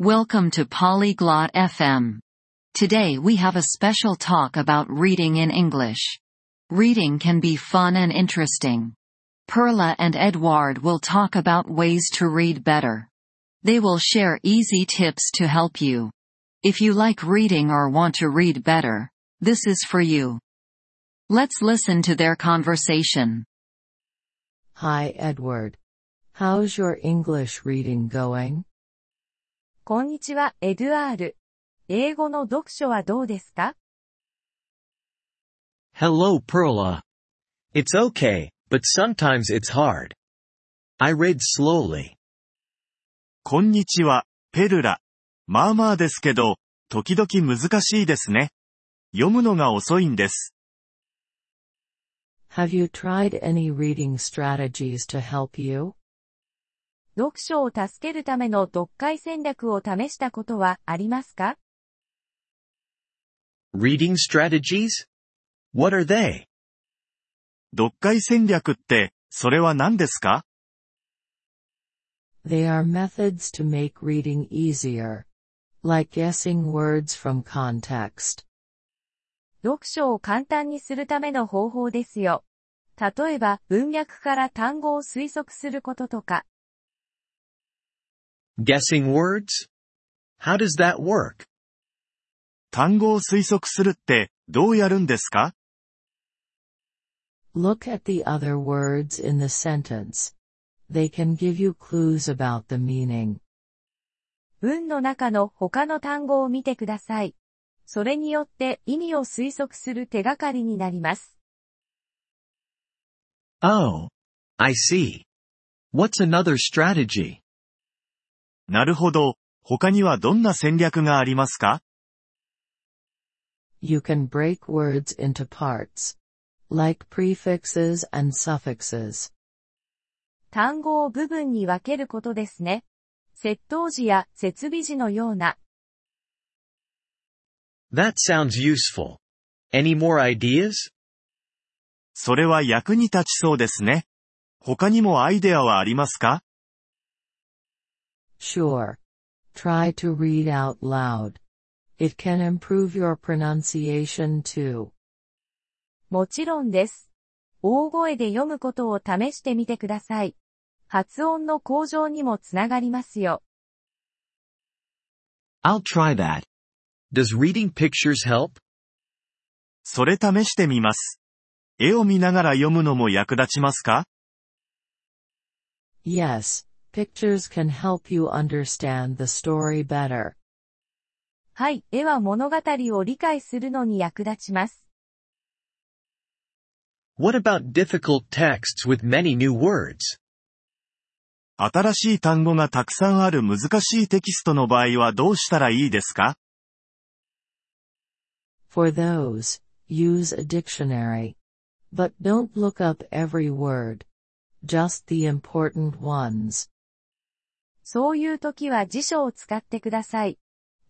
Welcome to Polyglot FM. Today we have a special talk about reading in English. Reading can be fun and interesting. Perla and Edward will talk about ways to read better. They will share easy tips to help you. If you like reading or want to read better, this is for you. Let's listen to their conversation. Hi Edward. How's your English reading going? こんにちは、エドゥアール。英語の読書はどうですか Hello Perla. It's okay, but sometimes it's hard. I read slowly. こんにちは、ペルラ。まあまあですけど、時々難しいですね。読むのが遅いんです。Have you tried any reading strategies to help you? 読書を助けるための読解戦略を試したことはありますか Reading strategies? What are they? 読解戦略って、それは何ですか They are methods to make reading easier. Like guessing words from context. 読書を簡単にするための方法ですよ。例えば、文脈から単語を推測することとか、Guessing words? How does that work? 単語を推測するって、どうやるんですか Look at the other words in the sentence. They can give you clues about the meaning. 文の中の他の単語を見てください。それによって意味を推測する手がかりになります。Oh. I see. What's another strategy? なるほど。他にはどんな戦略がありますか You can break words into parts. Like prefixes and suffixes. 単語を部分に分けることですね。接頭詞や設備詞のような。That sounds useful. Any more ideas? それは役に立ちそうですね。他にもアイデアはありますか Sure. Try to read out loud. It can improve your pronunciation too. もちろんです。大声で読むことを試してみてください。発音の向上にもつながりますよ。I'll try that. Does reading pictures help? それ試してみます。絵を見ながら読むのも役立ちますか Yes, pictures can help you understand the story better. はい、絵は物語を理解するのに役立ちます。 What about difficult texts with many new words? 新しい単語がたくさんある難しいテキストの場合はどうしたらいいですか For those, use a dictionary. But don't look up every word. Just the important ones. そういう時は辞書を使ってください。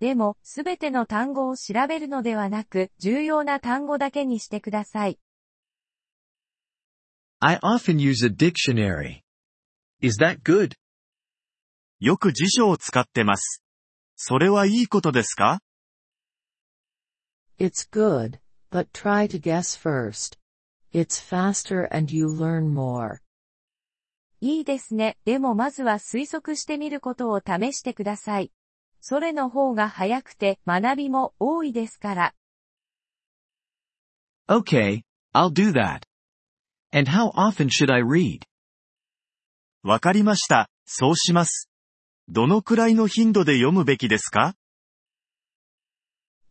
でも、すべての単語を調べるのではなく、重要な単語だけにしてください。I often use a dictionary. Is that good? よく辞書を使ってます。それはいいことですか It's good, but try to guess first. It's faster and you learn more. いいですね。でもまずは推測してみることを試してください。それの方が早くて学びも多いですから。Okay, I'll do that. And how often should I read? わかりました。そうします。どのくらいの頻度で読むべきですか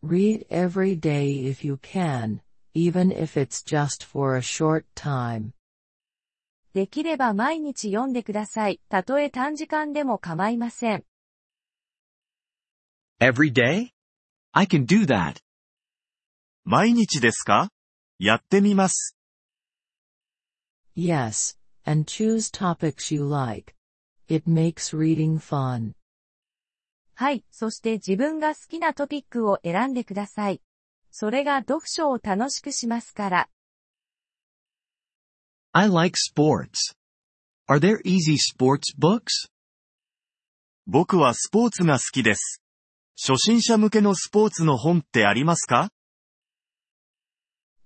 Read every day if you can, even if it's just for a short time. できれば毎日読んでください。たとえ短時間でも構いません。Every day? I can do that. 毎日ですか？やってみます。Yes, and choose topics you like. It makes reading fun. はい。そして自分が好きなトピックを選んでください。それが読書を楽しくしますから。I like sports. Are there easy sports books? 僕はスポーツが好きです。初心者向けのスポーツの本ってありますか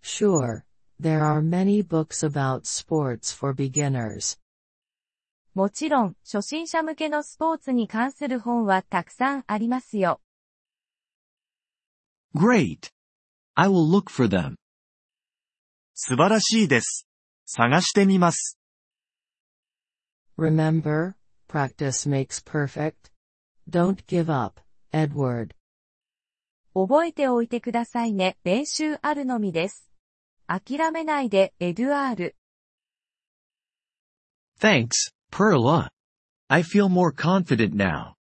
Sure, there are many books about sports for beginners. もちろん、初心者向けのスポーツに関する本はたくさんありますよ。Great. I will look for them. 素晴らしいです。探してみます。Remember, practice makes perfect. Don't give up, Edward. 覚えておいてくださいね。練習あるのみです。諦めないで、エドゥアール。Thanks, Perla. I feel more confident now.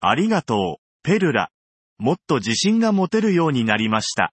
ありがとう、ペルラ。もっと自信が持てるようになりました。